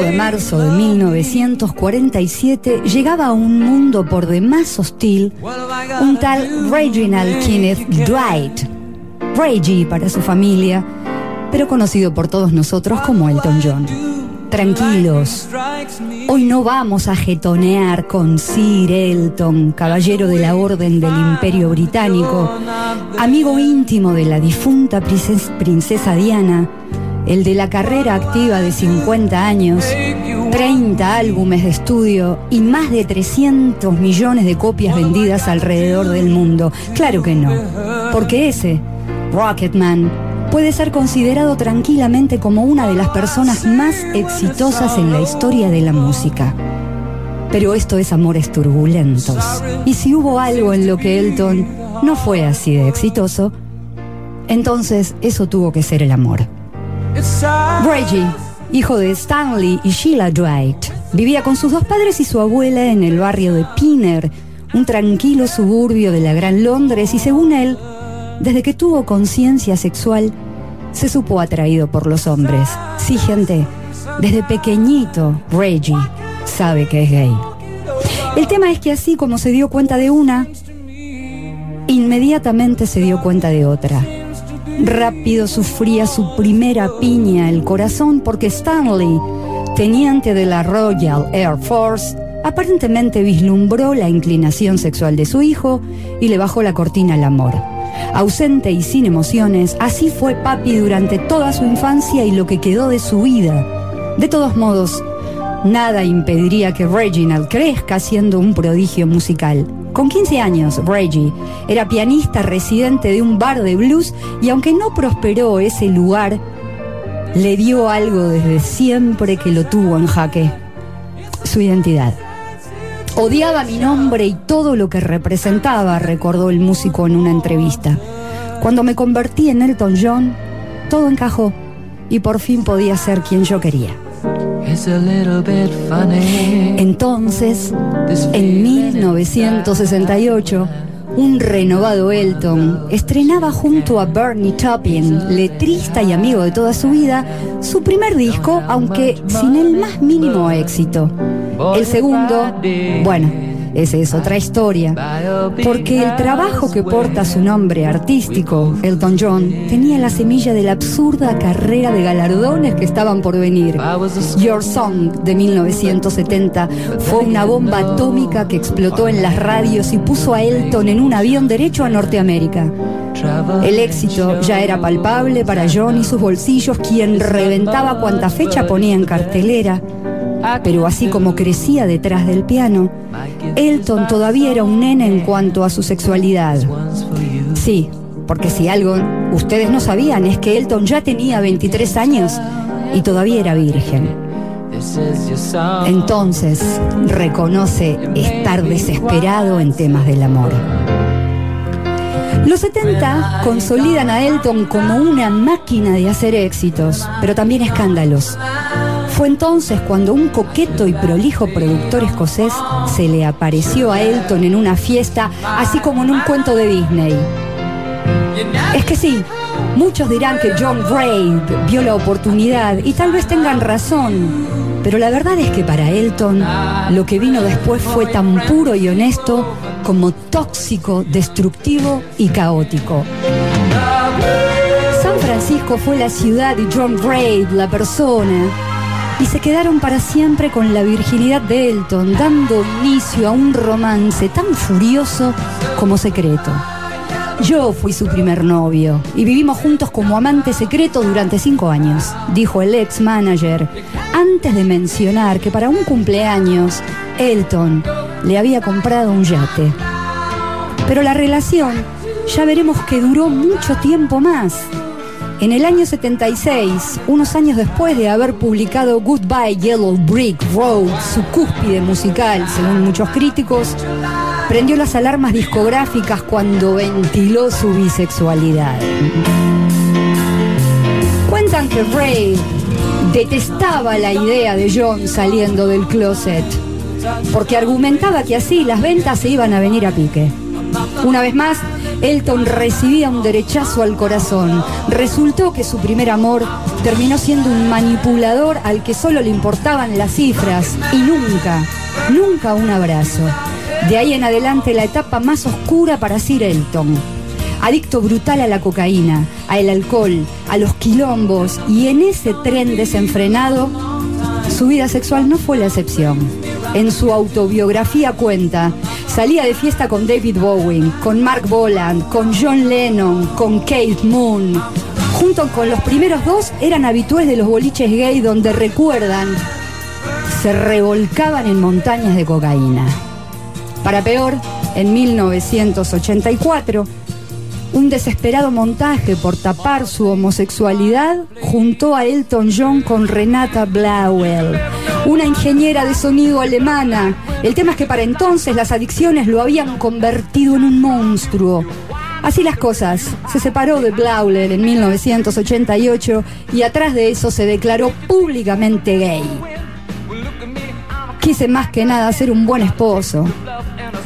De marzo de 1947 llegaba a un mundo por demás hostil un tal Reginald Kenneth Dwight, Reggie para su familia, pero conocido por todos nosotros como Elton John. Tranquilos, hoy no vamos a jetonear con Sir Elton, caballero de la Orden del Imperio Británico, amigo íntimo de la difunta princes- princesa Diana, el de la carrera activa de 50 años, 30 álbumes de estudio y más de 300 millones de copias vendidas alrededor del mundo. Claro que no, porque ese, Rocketman, puede ser considerado tranquilamente como una de las personas más exitosas en la historia de la música. Pero esto es amores turbulentos. Y si hubo algo en lo que Elton no fue así de exitoso, entonces eso tuvo que ser el amor. Reggie, hijo de Stanley y Sheila Dwight, vivía con sus dos padres y su abuela en el barrio de Pinner, un tranquilo suburbio de la Gran Londres, y según él, desde que tuvo conciencia sexual, se supo atraído por los hombres. Sí, gente, desde pequeñito, Reggie sabe que es gay. El tema es que así como se dio cuenta de una, inmediatamente se dio cuenta de otra. Rápido sufría su primera piña el corazón porque Stanley, teniente de la Royal Air Force, aparentemente vislumbró la inclinación sexual de su hijo y le bajó la cortina al amor. Ausente y sin emociones, así fue papi durante toda su infancia y lo que quedó de su vida. De todos modos, nada impediría que Reginald crezca siendo un prodigio musical. Con 15 años, Reggie era pianista residente de un bar de blues y aunque no prosperó ese lugar, le dio algo desde siempre que lo tuvo en jaque, su identidad. Odiaba mi nombre y todo lo que representaba, recordó el músico en una entrevista. Cuando me convertí en Elton John, todo encajó y por fin podía ser quien yo quería. It's a little bit funny. Entonces, en 1968, un renovado Elton estrenaba junto a Bernie Taupin, letrista y amigo de toda su vida, su primer disco, aunque sin el más mínimo éxito. El segundo, bueno, esa es otra historia, porque el trabajo que porta su nombre artístico, Elton John, tenía la semilla de la absurda carrera de galardones que estaban por venir. Your Song de 1970 fue una bomba atómica que explotó en las radios y puso a Elton en un avión derecho a Norteamérica. El éxito ya era palpable para John y sus bolsillos, quien reventaba cuanta fecha ponía en cartelera. Pero así como crecía detrás del piano, Elton todavía era un nene en cuanto a su sexualidad. Sí, porque si algo ustedes no sabían es que Elton ya tenía 23 años y todavía era virgen. Entonces reconoce estar desesperado en temas del amor. Los 70 consolidan a Elton como una máquina de hacer éxitos, pero también escándalos. Fue entonces cuando un coqueto y prolijo productor escocés se le apareció a Elton en una fiesta, así como en un cuento de Disney. Es que sí, muchos dirán que John Gray vio la oportunidad y tal vez tengan razón, pero la verdad es que para Elton lo que vino después fue tan puro y honesto como tóxico, destructivo y caótico. San Francisco fue la ciudad de John Gray, la persona, y se quedaron para siempre con la virginidad de Elton, dando inicio a un romance tan furioso como secreto. Yo fui su primer novio y vivimos juntos como amante secreto durante cinco años, dijo el ex manager, antes de mencionar que para un cumpleaños Elton le había comprado un yate. Pero la relación ya veremos que duró mucho tiempo más. En el año 76, unos años después de haber publicado Goodbye Yellow Brick Road, su cúspide musical, según muchos críticos, prendió las alarmas discográficas cuando ventiló su bisexualidad. Cuentan que Ray detestaba la idea de John saliendo del closet, porque argumentaba que así las ventas se iban a venir a pique. Una vez más, Elton recibía un derechazo al corazón. Resultó que su primer amor terminó siendo un manipulador al que solo le importaban las cifras y nunca, nunca un abrazo. De ahí en adelante la etapa más oscura para Sir Elton. Adicto brutal a la cocaína, al alcohol, a los quilombos y en ese tren desenfrenado, su vida sexual no fue la excepción. En su autobiografía cuenta, salía de fiesta con David Bowie, con Mark Boland, con John Lennon, con Kate Moon. Junto con los primeros dos eran habituales de los boliches gay donde recuerdan, se revolcaban en montañas de cocaína. Para peor, en 1984, un desesperado montaje por tapar su homosexualidad juntó a Elton John con Renata Blauel, una ingeniera de sonido alemana. El tema es que para entonces las adicciones lo habían convertido en un monstruo. Así las cosas, se separó de Blauel en 1988 y atrás de eso se declaró públicamente gay. Quise más que nada ser un buen esposo,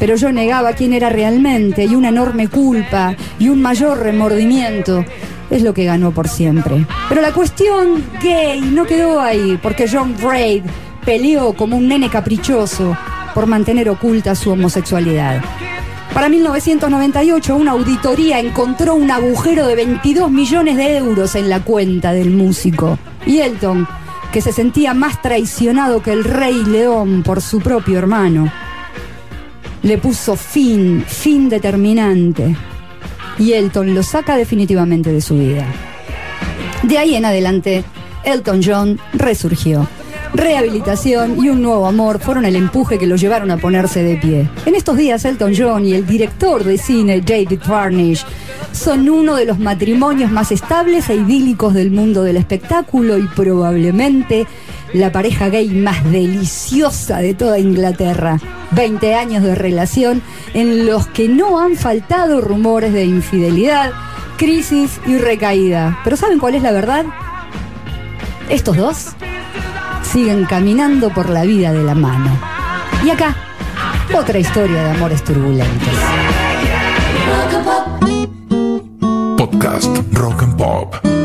pero yo negaba quién era realmente y una enorme culpa y un mayor remordimiento es lo que ganó por siempre. Pero la cuestión gay no quedó ahí, porque John Braid peleó como un nene caprichoso por mantener oculta su homosexualidad. Para 1998, una auditoría encontró un agujero de 22 millones de euros en la cuenta del músico. Y Elton, que se sentía más traicionado que el rey león por su propio hermano, le puso fin, fin determinante. Y Elton lo saca definitivamente de su vida. De ahí en adelante, Elton John resurgió. Rehabilitación y un nuevo amor fueron el empuje que lo llevaron a ponerse de pie. En estos días, Elton John y el director de cine David Varnish son uno de los matrimonios más estables e idílicos del mundo del espectáculo y probablemente la pareja gay más deliciosa de toda Inglaterra. 20 años de relación en los que no han faltado rumores de infidelidad, crisis y recaída. Pero ¿saben cuál es la verdad? Estos dos siguen caminando por la vida de la mano. Y acá, otra historia de amores turbulentos. Podcast Rock and Pop.